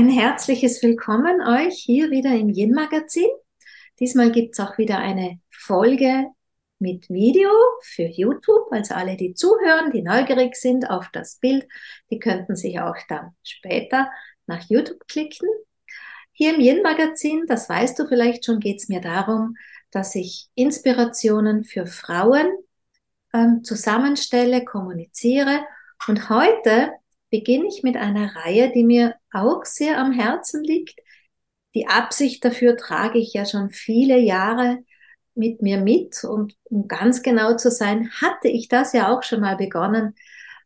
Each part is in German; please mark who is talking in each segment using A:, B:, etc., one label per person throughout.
A: ein herzliches Willkommen euch hier wieder im Yin Magazin. Diesmal gibt's auch wieder eine Folge mit Video für YouTube. Also alle, die zuhören, die neugierig sind auf das Bild, die könnten sich auch dann später nach YouTube klicken. Hier im Yin Magazin, das weißt du vielleicht schon, geht's mir darum, dass ich Inspirationen für Frauen ähm, zusammenstelle, kommuniziere. Und heute beginne ich mit einer Reihe, die mir auch sehr am Herzen liegt. Die Absicht dafür trage ich ja schon viele Jahre mit mir mit und um ganz genau zu sein, hatte ich das ja auch schon mal begonnen.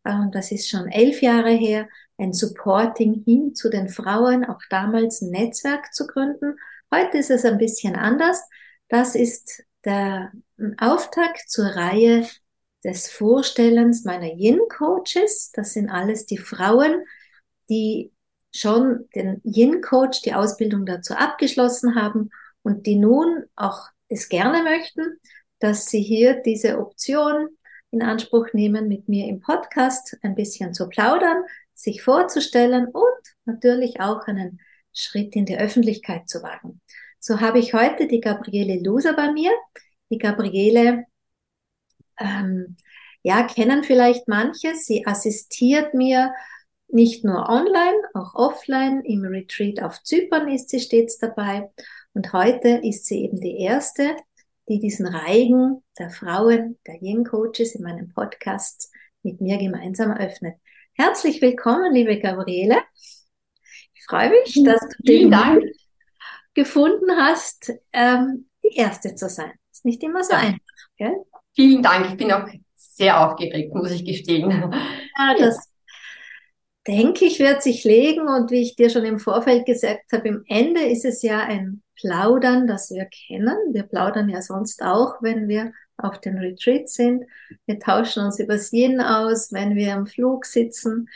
A: Und das ist schon elf Jahre her, ein Supporting hin zu den Frauen, auch damals ein Netzwerk zu gründen. Heute ist es ein bisschen anders. Das ist der Auftakt zur Reihe des Vorstellens meiner Yin-Coaches. Das sind alles die Frauen, die schon den Yin-Coach, die Ausbildung dazu abgeschlossen haben und die nun auch es gerne möchten, dass sie hier diese Option in Anspruch nehmen, mit mir im Podcast ein bisschen zu plaudern, sich vorzustellen und natürlich auch einen Schritt in die Öffentlichkeit zu wagen. So habe ich heute die Gabriele Loser bei mir. Die Gabriele ähm, ja, kennen vielleicht manche. Sie assistiert mir nicht nur online, auch offline. Im Retreat auf Zypern ist sie stets dabei. Und heute ist sie eben die erste, die diesen Reigen der Frauen, der Yin Coaches in meinem Podcast mit mir gemeinsam eröffnet. Herzlich willkommen, liebe Gabriele. Ich freue mich, dass du den Dank gefunden hast, ähm, die erste zu sein. Ist nicht immer so ja. einfach,
B: gell? Vielen Dank. Ich bin auch sehr aufgeregt, muss ich gestehen.
A: Ja, das denke ich, wird sich legen. Und wie ich dir schon im Vorfeld gesagt habe, im Ende ist es ja ein Plaudern, das wir kennen. Wir plaudern ja sonst auch, wenn wir auf den Retreat sind. Wir tauschen uns übers Yin aus, wenn wir im Flug sitzen.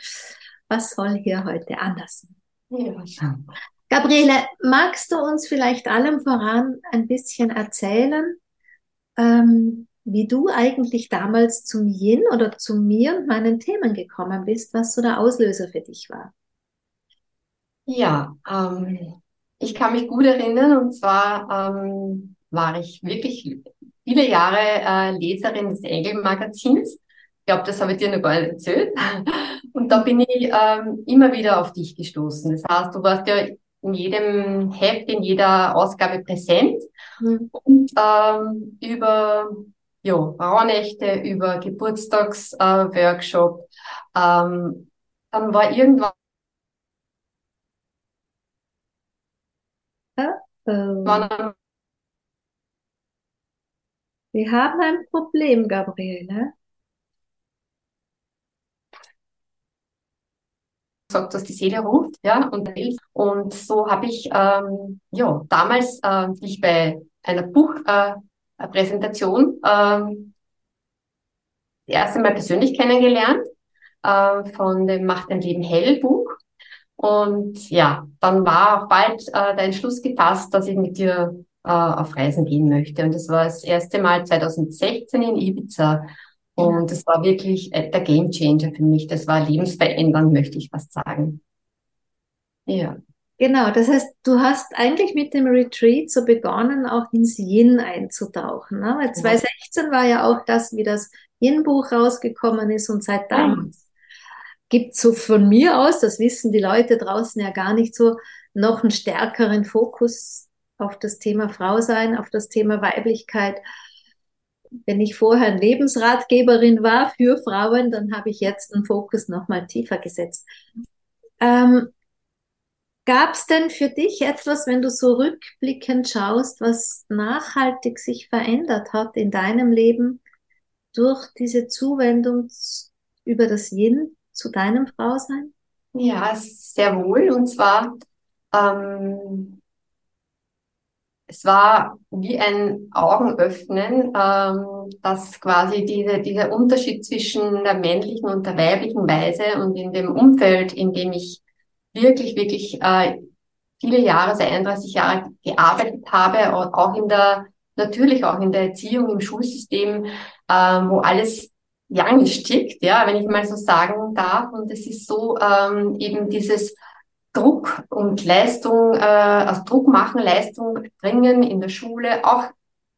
A: Was soll hier heute anders sein? Ja. Gabriele, magst du uns vielleicht allem voran ein bisschen erzählen, ähm, wie du eigentlich damals zum Yin oder zu mir und meinen Themen gekommen bist, was so der Auslöser für dich war?
B: Ja, ähm, ich kann mich gut erinnern und zwar ähm, war ich wirklich viele Jahre äh, Leserin des Engel-Magazins. Ich glaube, das habe ich dir noch gar nicht erzählt. Und da bin ich ähm, immer wieder auf dich gestoßen. Das heißt, du warst ja in jedem Heft, in jeder Ausgabe präsent mhm. und ähm, über ja, Rauhnächte, über Geburtstagsworkshop. Äh, ähm, dann war irgendwann
A: oh. Wir haben ein Problem, Gabriele.
B: sagt, dass die Seele ruft, ja, und, und so habe ich, ähm, ja, damals, äh, ich bei einer Buchpräsentation, äh, ähm, das erste Mal persönlich kennengelernt, äh, von dem Macht dein Leben hell Buch. Und ja, dann war auch bald äh, der Entschluss gefasst, dass ich mit dir äh, auf Reisen gehen möchte. Und das war das erste Mal 2016 in Ibiza. Und es war wirklich äh, der Game Changer für mich. Das war lebensverändernd, möchte ich fast sagen.
A: Ja. Genau, das heißt, du hast eigentlich mit dem Retreat so begonnen, auch ins Yin einzutauchen. Ne? Weil 2016 war ja auch das, wie das Yin-Buch rausgekommen ist und seit damals gibt so von mir aus, das wissen die Leute draußen ja gar nicht so, noch einen stärkeren Fokus auf das Thema Frau sein, auf das Thema Weiblichkeit wenn ich vorher Lebensratgeberin war für Frauen, dann habe ich jetzt den Fokus nochmal tiefer gesetzt. Ähm, Gab es denn für dich etwas, wenn du so rückblickend schaust, was nachhaltig sich verändert hat in deinem Leben durch diese Zuwendung über das Yin zu deinem Frausein?
B: Ja, sehr wohl. Und zwar ähm, es war wie ein Augenöffnen, ähm, dass quasi diese, dieser Unterschied zwischen der männlichen und der weiblichen Weise und in dem Umfeld, in dem ich wirklich, wirklich äh, viele Jahre, seit 31 Jahre gearbeitet habe, auch in der, natürlich auch in der Erziehung, im Schulsystem, äh, wo alles young stickt, ja, wenn ich mal so sagen darf. Und es ist so ähm, eben dieses Druck und Leistung, äh, also Druck machen, Leistung bringen in der Schule, auch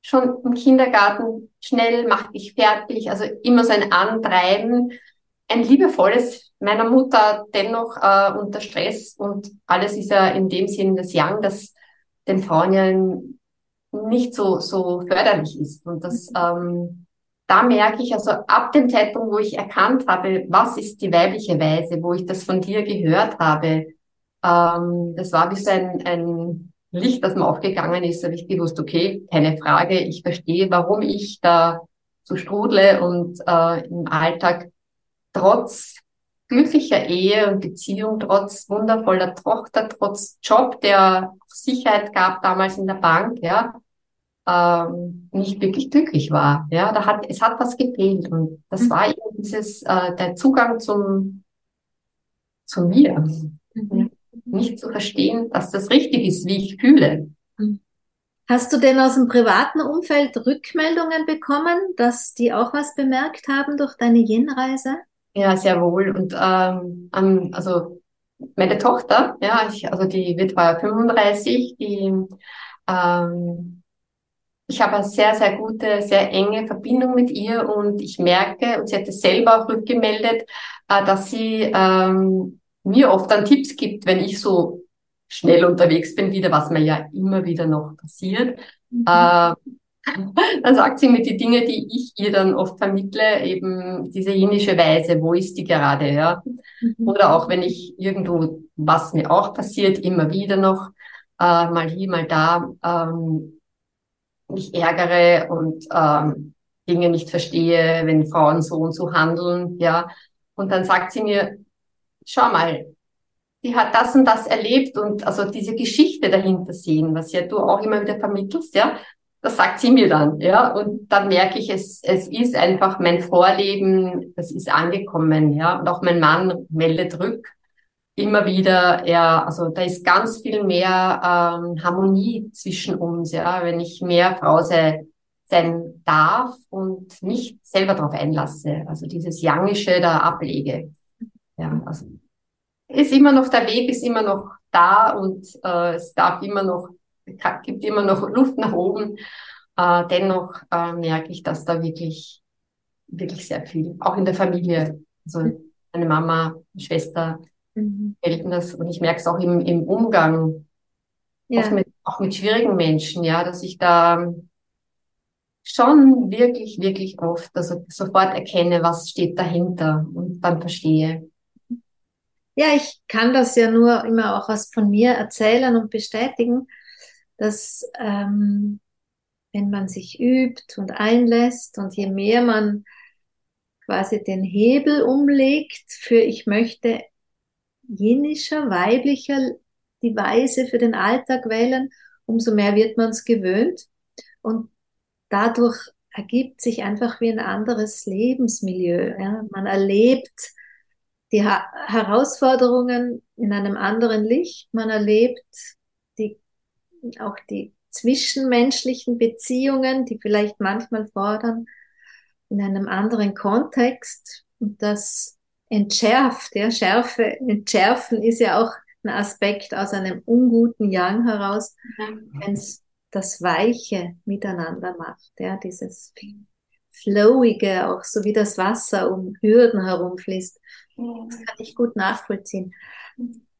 B: schon im Kindergarten schnell, mach dich fertig, also immer so ein Antreiben, ein liebevolles meiner Mutter dennoch äh, unter Stress und alles ist ja in dem Sinn das Young, das den Frauen ja nicht so, so förderlich ist. Und das, ähm, da merke ich also ab dem Zeitpunkt, wo ich erkannt habe, was ist die weibliche Weise, wo ich das von dir gehört habe, ähm, das war wie so ein, ein Licht, das mir aufgegangen ist, habe ich gewusst, okay, keine Frage, ich verstehe, warum ich da so strudle und äh, im Alltag trotz glücklicher Ehe und Beziehung, trotz wundervoller Tochter, trotz Job, der Sicherheit gab damals in der Bank, ja, ähm, nicht wirklich glücklich war. Ja, da hat, es hat was gefehlt und das mhm. war eben dieses, äh, der Zugang zum, zu mir. Mhm. Nicht zu verstehen, dass das richtig ist, wie ich fühle. Mhm.
A: Hast du denn aus dem privaten Umfeld Rückmeldungen bekommen, dass die auch was bemerkt haben durch deine Yin-Reise?
B: Ja, sehr wohl. Und ähm, also meine Tochter, ja, ich, also die wird bei 35, die ähm, ich habe eine sehr, sehr gute, sehr enge Verbindung mit ihr und ich merke, und sie hat es selber auch rückgemeldet, äh, dass sie ähm, mir oft dann Tipps gibt, wenn ich so schnell unterwegs bin, wieder, was mir ja immer wieder noch passiert. Mhm. Äh, dann sagt sie mir die Dinge, die ich ihr dann oft vermittle, eben diese jenische Weise, wo ist die gerade, ja. Mhm. Oder auch wenn ich irgendwo, was mir auch passiert, immer wieder noch, äh, mal hier, mal da, ähm, mich ärgere und ähm, Dinge nicht verstehe, wenn Frauen so und so handeln, ja. Und dann sagt sie mir, schau mal, die hat das und das erlebt und also diese Geschichte dahinter sehen, was ja du auch immer wieder vermittelst, ja das sagt sie mir dann, ja. Und dann merke ich, es, es ist einfach mein Vorleben, das ist angekommen, ja. Und auch mein Mann meldet rück immer wieder, ja, also da ist ganz viel mehr ähm, Harmonie zwischen uns, ja, wenn ich mehr Frau sei, sein darf und mich selber darauf einlasse. Also dieses Yangische da ablege. Ja, also ist immer noch, der Weg ist immer noch da und äh, es darf immer noch gibt immer noch Luft nach oben. Äh, dennoch äh, merke ich, dass da wirklich, wirklich sehr viel, auch in der Familie, also meine Mama, Schwester, mhm. gelten das und ich merke es auch im, im Umgang, ja. mit, auch mit schwierigen Menschen, ja, dass ich da schon wirklich, wirklich oft, also sofort erkenne, was steht dahinter und dann verstehe.
A: Ja, ich kann das ja nur immer auch was von mir erzählen und bestätigen dass ähm, wenn man sich übt und einlässt und je mehr man quasi den Hebel umlegt für ich möchte jenischer, weiblicher die Weise für den Alltag wählen, umso mehr wird man es gewöhnt und dadurch ergibt sich einfach wie ein anderes Lebensmilieu. Ja? Man erlebt die ha Herausforderungen in einem anderen Licht, man erlebt auch die zwischenmenschlichen Beziehungen, die vielleicht manchmal fordern, in einem anderen Kontext. Und das entschärft, ja, Schärfe, entschärfen ist ja auch ein Aspekt aus einem unguten Yang heraus, wenn es das Weiche miteinander macht, ja, dieses Flowige, auch so wie das Wasser um Hürden herumfließt. Das kann ich gut nachvollziehen.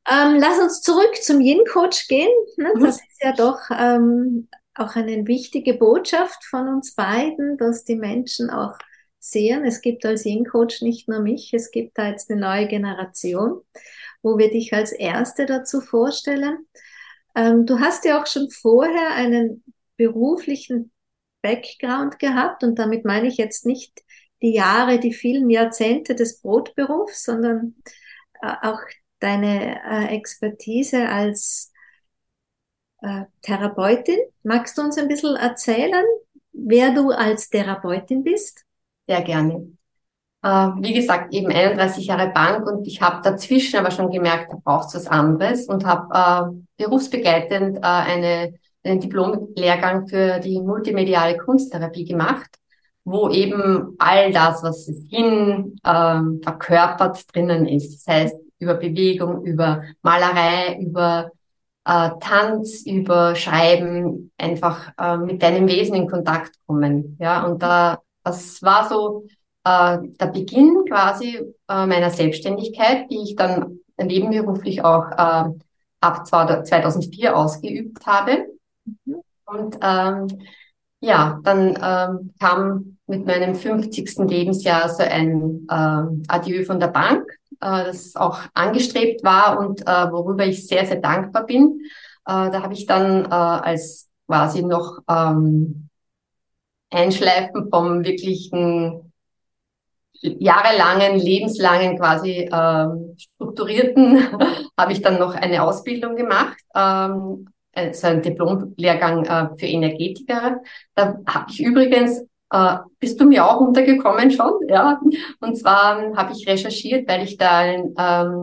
A: Ähm, lass uns zurück zum Yin-Coach gehen. Ne? Mhm. Das ist ja doch ähm, auch eine wichtige Botschaft von uns beiden, dass die Menschen auch sehen, es gibt als Yin-Coach nicht nur mich, es gibt da jetzt eine neue Generation, wo wir dich als Erste dazu vorstellen. Ähm, du hast ja auch schon vorher einen beruflichen Background gehabt und damit meine ich jetzt nicht die Jahre, die vielen Jahrzehnte des Brotberufs, sondern äh, auch deine äh, Expertise als äh, Therapeutin. Magst du uns ein bisschen erzählen, wer du als Therapeutin bist?
B: Sehr gerne. Äh, wie gesagt, eben 31 Jahre Bank und ich habe dazwischen aber schon gemerkt, da braucht es was anderes und habe äh, berufsbegleitend äh, eine, einen Diplomlehrgang für die multimediale Kunsttherapie gemacht, wo eben all das, was es hin ähm, verkörpert, drinnen ist. Das heißt, über Bewegung, über Malerei, über äh, Tanz, über Schreiben, einfach äh, mit deinem Wesen in Kontakt kommen. Ja, und da, das war so äh, der Beginn quasi äh, meiner Selbstständigkeit, die ich dann nebenberuflich auch äh, ab 2004 ausgeübt habe. Mhm. Und ähm, ja, dann ähm, kam mit meinem 50. Lebensjahr so ein äh, Adieu von der Bank, äh, das auch angestrebt war und äh, worüber ich sehr, sehr dankbar bin. Äh, da habe ich dann äh, als quasi noch ähm, Einschleifen vom wirklichen jahrelangen, lebenslangen quasi ähm, strukturierten habe ich dann noch eine Ausbildung gemacht, ähm, also ein Diplomlehrgang äh, für Energetiker. Da habe ich übrigens äh, bist du mir auch untergekommen schon, ja? Und zwar ähm, habe ich recherchiert, weil ich da ähm,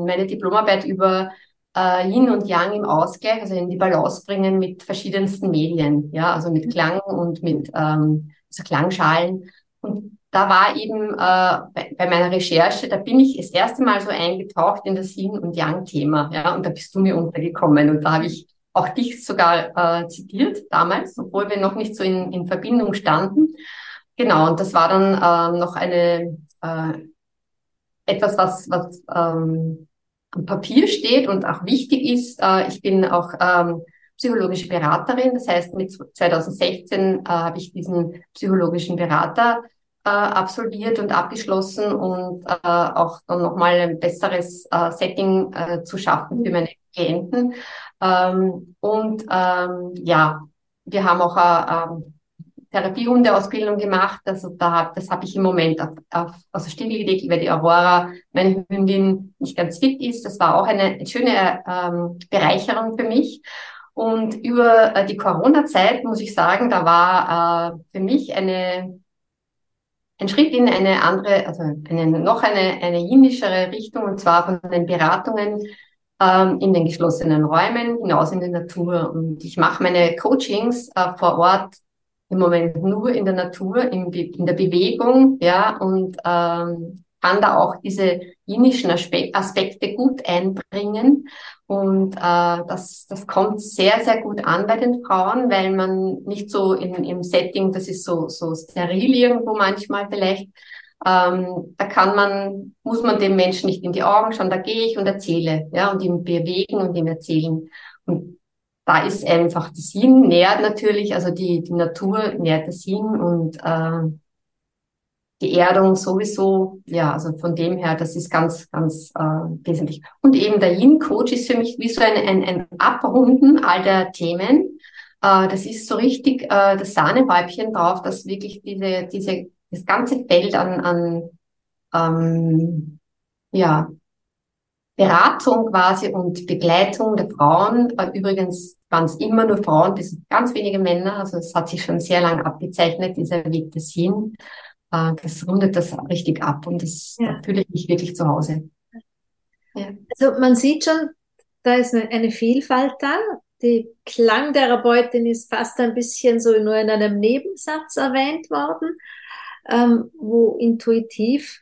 B: meine Diplomarbeit über äh, Yin und Yang im Ausgleich, also in die Balance bringen mit verschiedensten Medien, ja, also mit Klang und mit ähm, also Klangschalen. Und da war eben äh, bei, bei meiner Recherche, da bin ich das erste Mal so eingetaucht in das Yin und Yang-Thema, ja, und da bist du mir untergekommen und da habe ich auch dich sogar äh, zitiert damals, obwohl wir noch nicht so in, in Verbindung standen. Genau, und das war dann ähm, noch eine äh, etwas, was, was ähm, am Papier steht und auch wichtig ist. Äh, ich bin auch ähm, psychologische Beraterin, das heißt mit 2016 äh, habe ich diesen psychologischen Berater äh, absolviert und abgeschlossen und äh, auch dann nochmal ein besseres äh, Setting äh, zu schaffen für meine Klienten. Ähm, und ähm, ja, wir haben auch äh, äh, Therapiehundeausbildung gemacht. Also da, das habe ich im Moment auf, auf, aus der stillgelegt, weil die Aurora, meine Hündin, nicht ganz fit ist. Das war auch eine schöne ähm, Bereicherung für mich. Und über äh, die Corona-Zeit muss ich sagen, da war äh, für mich eine ein Schritt in eine andere, also eine, noch eine, eine jinischere Richtung, und zwar von den Beratungen ähm, in den geschlossenen Räumen hinaus in die Natur. Und ich mache meine Coachings äh, vor Ort im Moment nur in der Natur, in, in der Bewegung, ja, und ähm, kann da auch diese jinischen Aspekte gut einbringen. Und äh, das, das kommt sehr, sehr gut an bei den Frauen, weil man nicht so in, im Setting, das ist so, so steril irgendwo manchmal vielleicht, ähm, da kann man, muss man dem Menschen nicht in die Augen schauen, da gehe ich und erzähle, ja, und ihm bewegen und ihm erzählen. Und da ist einfach das Yin nährt natürlich, also die, die Natur nährt das Yin und äh, die Erdung sowieso, ja, also von dem her, das ist ganz, ganz äh, wesentlich. Und eben der Yin-Coach ist für mich wie so ein, ein, ein Abrunden all der Themen. Äh, das ist so richtig äh, das Sahnehäubchen drauf, dass wirklich diese, diese, das ganze Feld an, an ähm, ja, Beratung quasi und Begleitung der Frauen. Übrigens waren es immer nur Frauen, das sind ganz wenige Männer. Also es hat sich schon sehr lang abgezeichnet, dieser Weg des Hin. Äh, das rundet das richtig ab und das, ja. fühle ich mich wirklich zu Hause.
A: Ja. Also man sieht schon, da ist eine, eine Vielfalt da. Die Klangtherapeutin ist fast ein bisschen so nur in einem Nebensatz erwähnt worden, ähm, wo intuitiv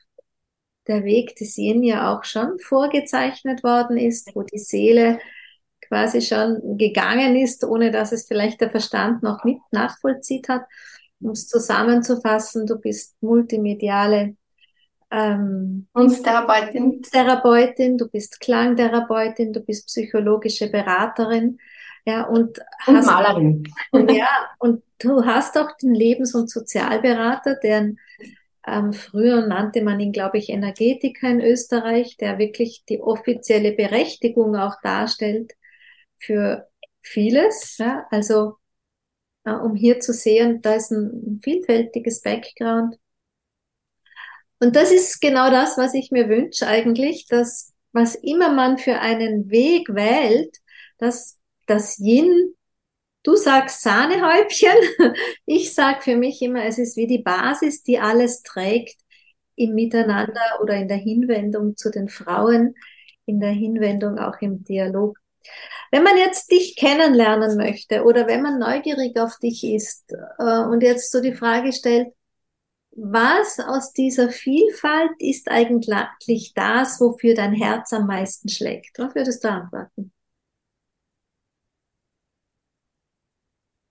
A: der Weg des Yin ja auch schon vorgezeichnet worden ist, wo die Seele quasi schon gegangen ist, ohne dass es vielleicht der Verstand noch mit nachvollzieht hat. Um es zusammenzufassen, du bist multimediale
B: ähm, Kunsttherapeutin.
A: Therapeutin, du bist Klangtherapeutin, du bist psychologische Beraterin. Ja, und,
B: und hast, Malerin.
A: Und, ja, und du hast auch den Lebens- und Sozialberater, deren ähm, früher nannte man ihn, glaube ich, Energetiker in Österreich, der wirklich die offizielle Berechtigung auch darstellt für vieles. Ja? Also äh, um hier zu sehen, da ist ein vielfältiges Background. Und das ist genau das, was ich mir wünsche eigentlich, dass was immer man für einen Weg wählt, dass das Yin Du sagst Sahnehäubchen. Ich sag für mich immer, es ist wie die Basis, die alles trägt im Miteinander oder in der Hinwendung zu den Frauen, in der Hinwendung auch im Dialog. Wenn man jetzt dich kennenlernen möchte oder wenn man neugierig auf dich ist äh, und jetzt so die Frage stellt, was aus dieser Vielfalt ist eigentlich das, wofür dein Herz am meisten schlägt? Was würdest du antworten?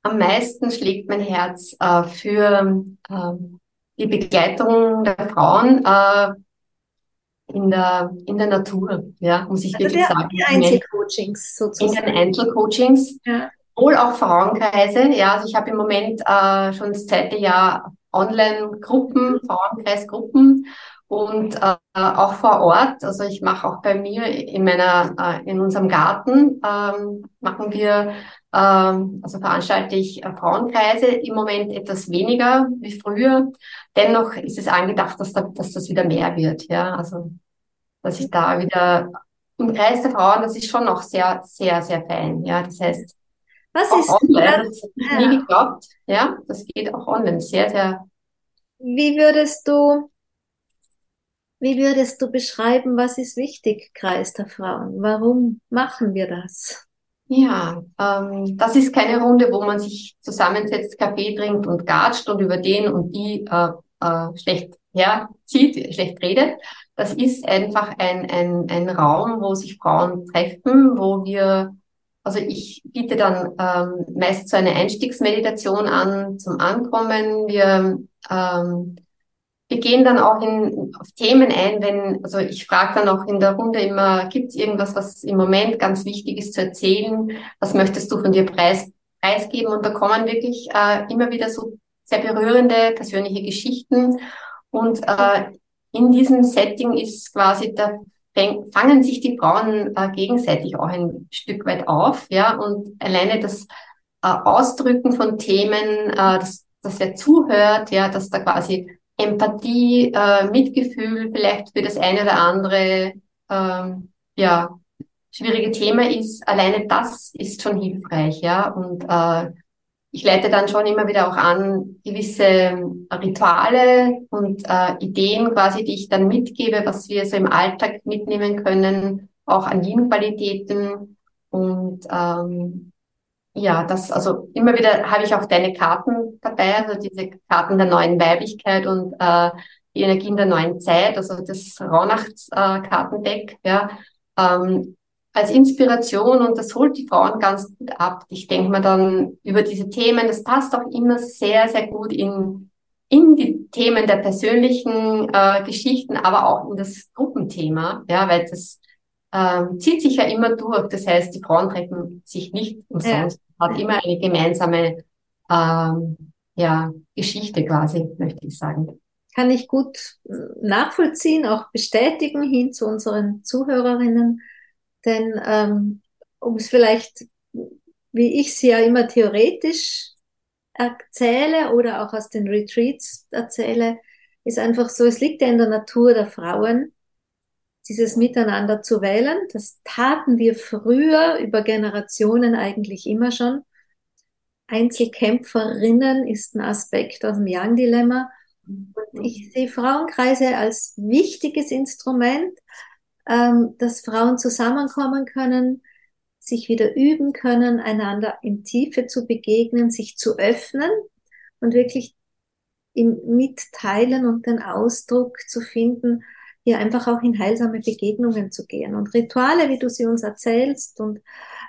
B: Am meisten schlägt mein Herz äh, für äh, die Begleitung der Frauen äh, in der, in der Natur, ja, muss ich also wirklich der, sagen.
A: Die Einzelcoachings
B: sozusagen. In den Einzelcoachings. Ja. Wohl auch Frauenkreise, ja, also ich habe im Moment äh, schon das zweite Jahr Online-Gruppen, Frauenkreisgruppen und äh, auch vor Ort. Also ich mache auch bei mir in meiner, äh, in unserem Garten ähm, machen wir, also veranstalte ich äh, Frauenkreise im Moment etwas weniger wie früher. Dennoch ist es angedacht, dass, da, dass das wieder mehr wird. Ja, also dass ich da wieder im Kreis der Frauen, das ist schon noch sehr, sehr, sehr fein. Ja, das heißt,
A: was ist
B: online, das, das ja. nie geglaubt. Ja, das geht auch online sehr, sehr.
A: Wie würdest du wie würdest du beschreiben, was ist wichtig, Kreis der Frauen? Warum machen wir das?
B: Ja, ähm, das ist keine Runde, wo man sich zusammensetzt, Kaffee trinkt und gatscht und über den und die äh, äh, schlecht herzieht, schlecht redet. Das ist einfach ein, ein, ein Raum, wo sich Frauen treffen, wo wir, also ich biete dann ähm, meist so eine Einstiegsmeditation an zum Ankommen. Wir ähm, wir gehen dann auch in, auf Themen ein, wenn, also ich frage dann auch in der Runde immer, gibt es irgendwas, was im Moment ganz wichtig ist zu erzählen? Was möchtest du von dir preis, preisgeben? Und da kommen wirklich äh, immer wieder so sehr berührende persönliche Geschichten. Und äh, in diesem Setting ist quasi da fangen sich die Frauen äh, gegenseitig auch ein Stück weit auf, ja, und alleine das äh, Ausdrücken von Themen, äh, dass, dass er zuhört, ja, dass da quasi Empathie, äh, Mitgefühl vielleicht für das eine oder andere ähm, ja, schwierige Thema ist, alleine das ist schon hilfreich, ja. Und äh, ich leite dann schon immer wieder auch an gewisse Rituale und äh, Ideen quasi, die ich dann mitgebe, was wir so im Alltag mitnehmen können, auch an Yin-Qualitäten und ähm, ja, das, also immer wieder habe ich auch deine Karten dabei, also diese Karten der neuen Weiblichkeit und äh, die Energien der neuen Zeit, also das Rauhnachtskartendeck, äh, ja, ähm, als Inspiration und das holt die Frauen ganz gut ab. Ich denke mir dann über diese Themen, das passt auch immer sehr, sehr gut in, in die Themen der persönlichen äh, Geschichten, aber auch in das Gruppenthema, ja, weil das ähm, zieht sich ja immer durch. Das heißt, die Frauen treffen sich nicht umsonst hat immer eine gemeinsame ähm, ja, Geschichte quasi, möchte ich sagen.
A: Kann ich gut äh, nachvollziehen, auch bestätigen hin zu unseren Zuhörerinnen. Denn ähm, um es vielleicht, wie ich sie ja immer theoretisch erzähle oder auch aus den Retreats erzähle, ist einfach so, es liegt ja in der Natur der Frauen, dieses Miteinander zu wählen. Das taten wir früher über Generationen eigentlich immer schon. Einzelkämpferinnen ist ein Aspekt aus dem Young-Dilemma. Und ich sehe Frauenkreise als wichtiges Instrument, ähm, dass Frauen zusammenkommen können, sich wieder üben können, einander in Tiefe zu begegnen, sich zu öffnen und wirklich im Mitteilen und den Ausdruck zu finden, hier einfach auch in heilsame Begegnungen zu gehen. Und Rituale, wie du sie uns erzählst und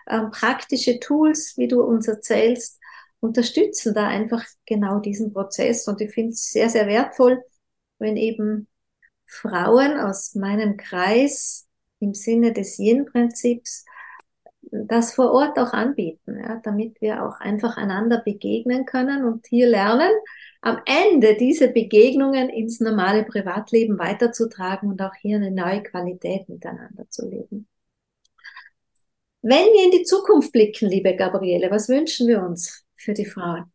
A: ähm, praktische Tools, wie du uns erzählst, unterstützen da einfach genau diesen Prozess. Und ich finde es sehr, sehr wertvoll, wenn eben Frauen aus meinem Kreis im Sinne des Yin-Prinzips das vor Ort auch anbieten, ja, damit wir auch einfach einander begegnen können und hier lernen, am Ende diese Begegnungen ins normale Privatleben weiterzutragen und auch hier eine neue Qualität miteinander zu leben. Wenn wir in die Zukunft blicken, liebe Gabriele, was wünschen wir uns für die Frauen?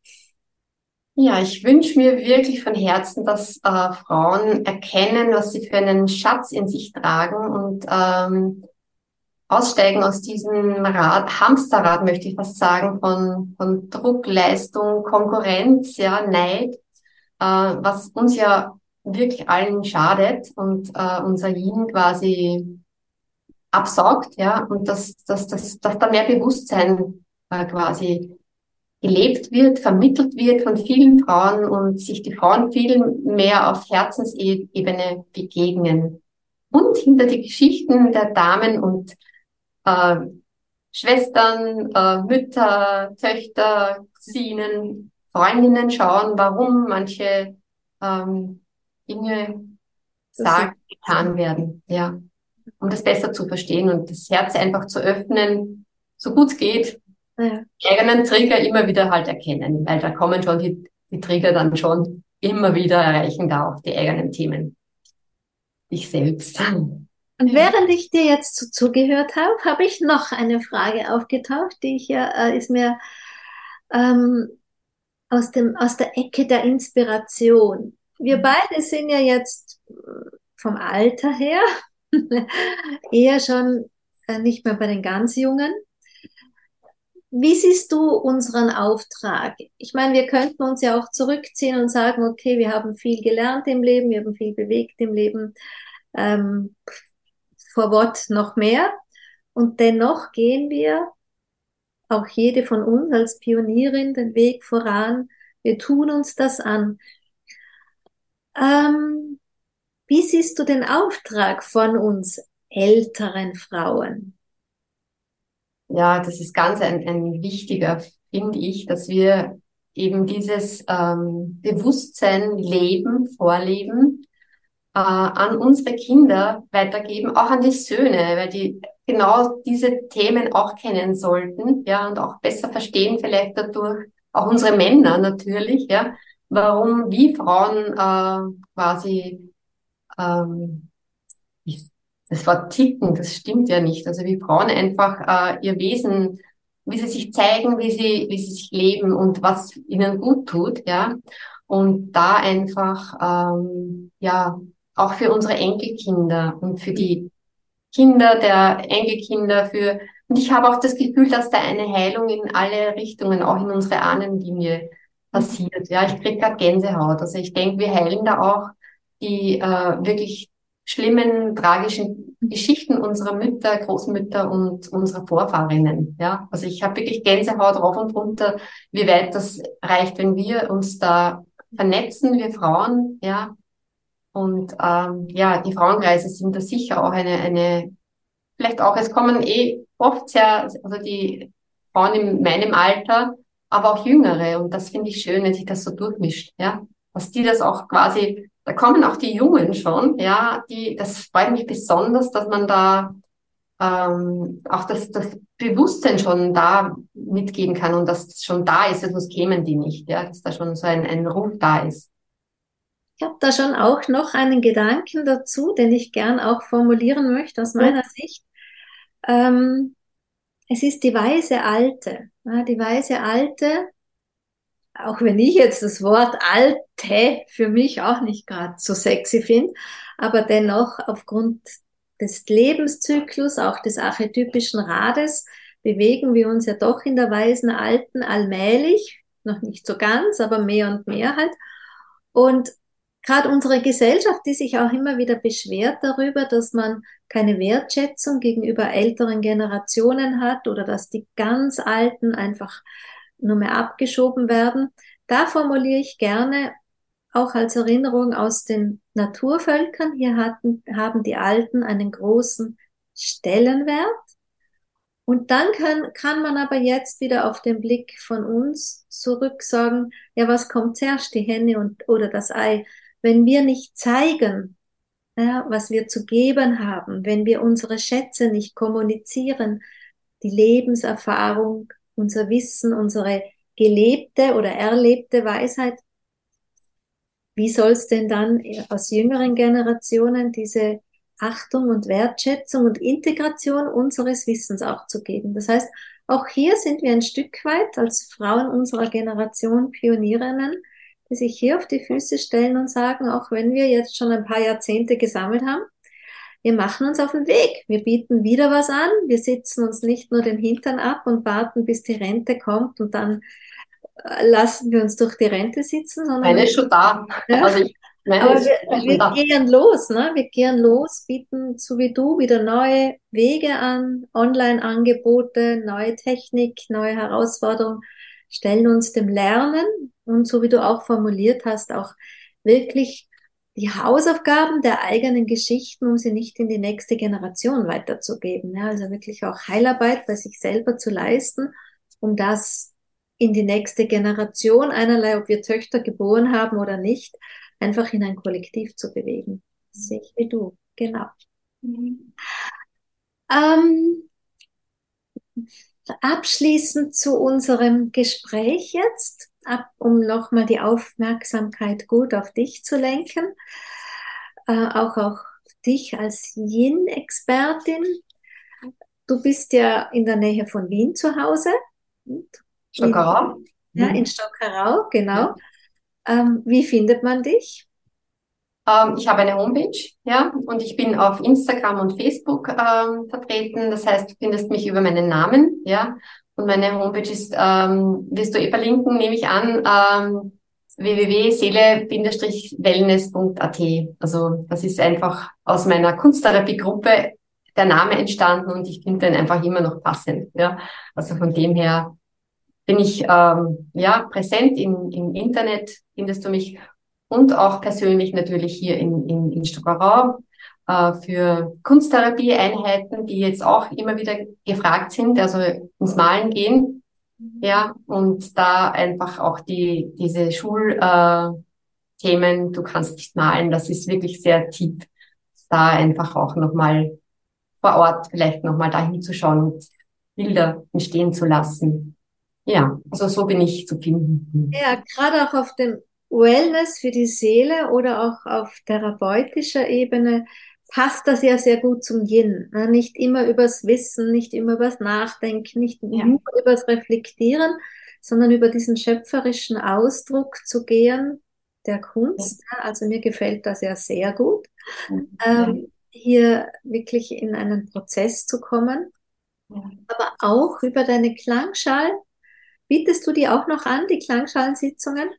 B: Ja, ich wünsche mir wirklich von Herzen, dass äh, Frauen erkennen, was sie für einen Schatz in sich tragen und ähm, aussteigen aus diesem Rad, Hamsterrad, möchte ich fast sagen, von, von Druck, Leistung, Konkurrenz, ja, Neid, äh, was uns ja wirklich allen schadet und äh, unser Yin quasi absaugt, ja, und dass, dass, dass, dass da mehr Bewusstsein äh, quasi gelebt wird, vermittelt wird von vielen Frauen und sich die Frauen viel mehr auf Herzensebene begegnen. Und hinter die Geschichten der Damen und äh, Schwestern, äh, Mütter, Töchter, Cousinen, Freundinnen schauen, warum manche ähm, Dinge sagen, getan werden. Ja, um das besser zu verstehen und das Herz einfach zu öffnen, so gut es geht, ja. die eigenen Trigger immer wieder halt erkennen, weil da kommen schon die, die Trigger dann schon immer wieder erreichen da auch die eigenen Themen. Ich selbst.
A: Und während ich dir jetzt so zugehört habe, habe ich noch eine Frage aufgetaucht, die ich ja, äh, ist mir ähm, aus, dem, aus der Ecke der Inspiration. Wir mhm. beide sind ja jetzt äh, vom Alter her eher schon äh, nicht mehr bei den ganz Jungen. Wie siehst du unseren Auftrag? Ich meine, wir könnten uns ja auch zurückziehen und sagen, okay, wir haben viel gelernt im Leben, wir haben viel bewegt im Leben, ähm, vor Wort noch mehr. Und dennoch gehen wir, auch jede von uns als Pionierin, den Weg voran. Wir tun uns das an. Ähm, wie siehst du den Auftrag von uns älteren Frauen?
B: Ja, das ist ganz ein, ein wichtiger, finde ich, dass wir eben dieses ähm, Bewusstsein leben, vorleben, äh, an unsere Kinder weitergeben, auch an die Söhne, weil die genau diese Themen auch kennen sollten, ja, und auch besser verstehen vielleicht dadurch, auch unsere Männer natürlich, ja, warum, wie Frauen äh, quasi, ähm, das Wort ticken, das stimmt ja nicht. Also wie Frauen einfach äh, ihr Wesen, wie sie sich zeigen, wie sie, wie sie sich leben und was ihnen gut tut, ja. Und da einfach, ähm, ja, auch für unsere Enkelkinder und für die Kinder der Enkelkinder, für, und ich habe auch das Gefühl, dass da eine Heilung in alle Richtungen, auch in unsere Ahnenlinie passiert. Ja, ich kriege gerade Gänsehaut. Also ich denke, wir heilen da auch die äh, wirklich schlimmen, tragischen Geschichten unserer Mütter, Großmütter und unserer Vorfahrinnen. Ja, also ich habe wirklich Gänsehaut rauf und runter, wie weit das reicht, wenn wir uns da vernetzen, wir Frauen, ja. Und ähm, ja, die Frauenkreise sind da sicher auch eine, eine, vielleicht auch, es kommen eh oft sehr, also die Frauen in meinem Alter, aber auch Jüngere. Und das finde ich schön, wenn sich das so durchmischt, ja. Dass die das auch quasi da kommen auch die Jungen schon, ja, die, das freut mich besonders, dass man da ähm, auch das, das Bewusstsein schon da mitgeben kann und dass schon da ist, sonst kämen die nicht, ja, dass da schon so ein, ein Ruf da ist.
A: Ich habe da schon auch noch einen Gedanken dazu, den ich gern auch formulieren möchte aus meiner ja. Sicht. Ähm, es ist die weise Alte. Ja, die weise Alte auch wenn ich jetzt das Wort alte für mich auch nicht gerade so sexy finde, aber dennoch aufgrund des Lebenszyklus, auch des archetypischen Rades, bewegen wir uns ja doch in der weisen Alten allmählich, noch nicht so ganz, aber mehr und mehr halt. Und gerade unsere Gesellschaft, die sich auch immer wieder beschwert darüber, dass man keine Wertschätzung gegenüber älteren Generationen hat oder dass die ganz Alten einfach nur mehr abgeschoben werden. Da formuliere ich gerne auch als Erinnerung aus den Naturvölkern. Hier hatten, haben die Alten einen großen Stellenwert. Und dann kann, kann man aber jetzt wieder auf den Blick von uns zurück sagen, ja, was kommt zuerst, die Henne und, oder das Ei? Wenn wir nicht zeigen, ja, was wir zu geben haben, wenn wir unsere Schätze nicht kommunizieren, die Lebenserfahrung, unser Wissen, unsere gelebte oder erlebte Weisheit, wie soll es denn dann aus jüngeren Generationen diese Achtung und Wertschätzung und Integration unseres Wissens auch zu geben? Das heißt, auch hier sind wir ein Stück weit als Frauen unserer Generation Pionierinnen, sich hier auf die Füße stellen und sagen, auch wenn wir jetzt schon ein paar Jahrzehnte gesammelt haben, wir machen uns auf den Weg. Wir bieten wieder was an. Wir sitzen uns nicht nur den Hintern ab und warten, bis die Rente kommt und dann äh, lassen wir uns durch die Rente sitzen.
B: Sondern meine ist schon da. Ja? Also ich,
A: meine Aber wir, wir da. gehen los, ne? Wir gehen los, bieten so wie du wieder neue Wege an, Online-Angebote, neue Technik, neue Herausforderungen, stellen uns dem Lernen und so wie du auch formuliert hast, auch wirklich die Hausaufgaben der eigenen Geschichten, um sie nicht in die nächste Generation weiterzugeben. Ja, also wirklich auch Heilarbeit bei sich selber zu leisten, um das in die nächste Generation, einerlei, ob wir Töchter geboren haben oder nicht, einfach in ein Kollektiv zu bewegen. Das sehe ich wie du, genau. Mhm. Ähm, abschließend zu unserem Gespräch jetzt, ab, um nochmal die Aufmerksamkeit gut auf dich zu lenken, äh, auch auf dich als Yin-Expertin. Du bist ja in der Nähe von Wien zu Hause.
B: Stockerau.
A: Ja, in Stockerau, genau. Ähm, wie findet man dich?
B: Ähm, ich habe eine Homepage, ja, und ich bin auf Instagram und Facebook ähm, vertreten. Das heißt, du findest mich über meinen Namen, ja. Und meine Homepage ist, ähm, wirst du eh verlinken, nehme ich an, ähm, www.seele-wellness.at. Also das ist einfach aus meiner Kunsttherapie-Gruppe der Name entstanden und ich finde den einfach immer noch passend. Ja. Also von dem her bin ich ähm, ja präsent im, im Internet, findest du mich und auch persönlich natürlich hier in, in, in Stockerau äh, für Kunsttherapie-Einheiten, die jetzt auch immer wieder gefragt sind, also ins Malen gehen. Ja, und da einfach auch die, diese Schulthemen, du kannst nicht malen, das ist wirklich sehr tief. Da einfach auch nochmal vor Ort vielleicht nochmal dahin zu schauen und Bilder entstehen zu lassen. Ja, also so bin ich zu finden.
A: Ja, gerade auch auf dem Wellness für die Seele oder auch auf therapeutischer Ebene passt das ja sehr gut zum Yin. Ne? Nicht immer übers Wissen, nicht immer übers Nachdenken, nicht ja. nur übers Reflektieren, sondern über diesen schöpferischen Ausdruck zu gehen der Kunst. Ja. Also mir gefällt das ja sehr gut, ja. ähm, hier wirklich in einen Prozess zu kommen. Aber auch über deine Klangschalen. Bietest du die auch noch an, die Klangschalensitzungen?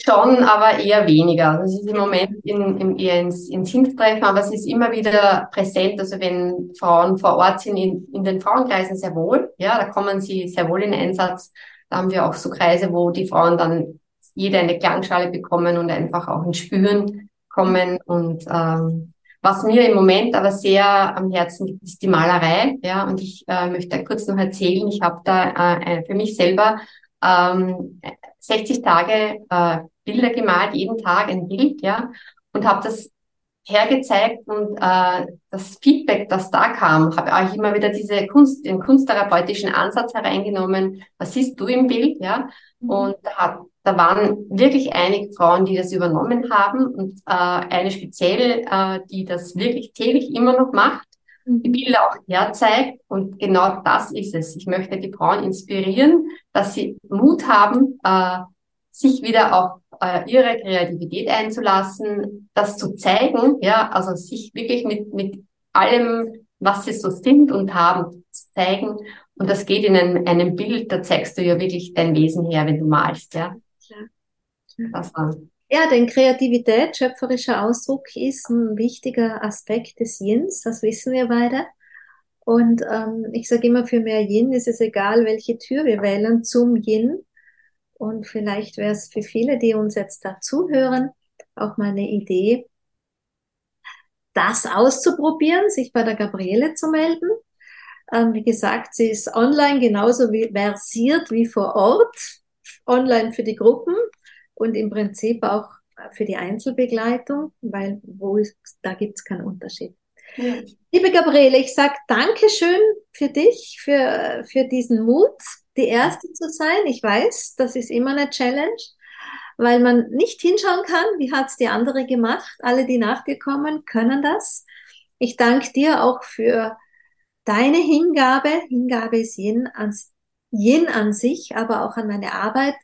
B: Schon, aber eher weniger. Das ist im Moment in, in, eher ins, ins Hilfstreffen, aber es ist immer wieder präsent. Also wenn Frauen vor Ort sind, in, in den Frauenkreisen sehr wohl, ja, da kommen sie sehr wohl in Einsatz. Da haben wir auch so Kreise, wo die Frauen dann jede eine Klangschale bekommen und einfach auch ins Spüren kommen. Und ähm, was mir im Moment aber sehr am Herzen liegt, ist die Malerei. Ja, und ich äh, möchte kurz noch erzählen, ich habe da äh, für mich selber ähm, 60 Tage äh, Bilder gemalt, jeden Tag ein Bild, ja, und habe das hergezeigt und äh, das Feedback, das da kam, habe auch immer wieder diese Kunst, den kunsttherapeutischen Ansatz hereingenommen. Was siehst du im Bild, ja? Mhm. Und da, hat, da waren wirklich einige Frauen, die das übernommen haben und äh, eine speziell, äh, die das wirklich täglich immer noch macht die Bilder auch herzeigt. Und genau das ist es. Ich möchte die Frauen inspirieren, dass sie Mut haben, äh, sich wieder auf äh, ihre Kreativität einzulassen, das zu zeigen, ja, also sich wirklich mit, mit allem, was sie so sind und haben, zu zeigen. Und das geht in einem, einem Bild, da zeigst du ja wirklich dein Wesen her, wenn du malst, ja.
A: ja. Das war. Ja, denn Kreativität, schöpferischer Ausdruck ist ein wichtiger Aspekt des Yins, das wissen wir beide. Und ähm, ich sage immer, für mehr Yin ist es egal, welche Tür wir wählen zum Yin. Und vielleicht wäre es für viele, die uns jetzt dazuhören, auch mal eine Idee, das auszuprobieren, sich bei der Gabriele zu melden. Ähm, wie gesagt, sie ist online genauso wie versiert wie vor Ort, online für die Gruppen und im Prinzip auch für die Einzelbegleitung, weil wo ist, da gibt es keinen Unterschied. Ja. Liebe Gabriele, ich sage Dankeschön für dich, für, für diesen Mut, die Erste zu sein. Ich weiß, das ist immer eine Challenge, weil man nicht hinschauen kann, wie hat es die andere gemacht. Alle, die nachgekommen, können das. Ich danke dir auch für deine Hingabe. Hingabe ist Yin an, Yin an sich, aber auch an meine Arbeit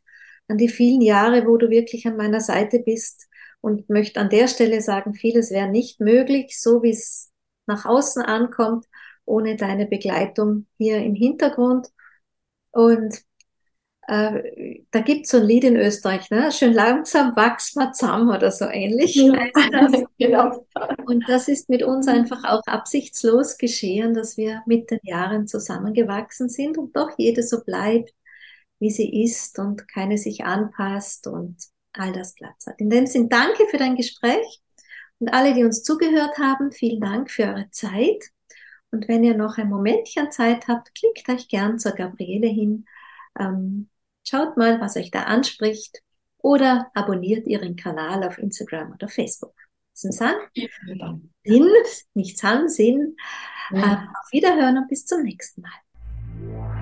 A: an die vielen Jahre, wo du wirklich an meiner Seite bist und möchte an der Stelle sagen, vieles wäre nicht möglich, so wie es nach außen ankommt, ohne deine Begleitung hier im Hintergrund. Und äh, da gibt es so ein Lied in Österreich, ne? schön langsam wachs mal zusammen oder so ähnlich. Ja. genau. Und das ist mit uns einfach auch absichtslos geschehen, dass wir mit den Jahren zusammengewachsen sind und doch jede so bleibt, wie sie ist und keine sich anpasst und all das Platz hat. In dem Sinn, danke für dein Gespräch und alle, die uns zugehört haben, vielen Dank für eure Zeit. Und wenn ihr noch ein Momentchen Zeit habt, klickt euch gern zur Gabriele hin. Ähm, schaut mal, was euch da anspricht oder abonniert ihren Kanal auf Instagram oder Facebook. Zum San, Sinn, nicht San, Sinn. Ja. Äh, auf Wiederhören und bis zum nächsten Mal.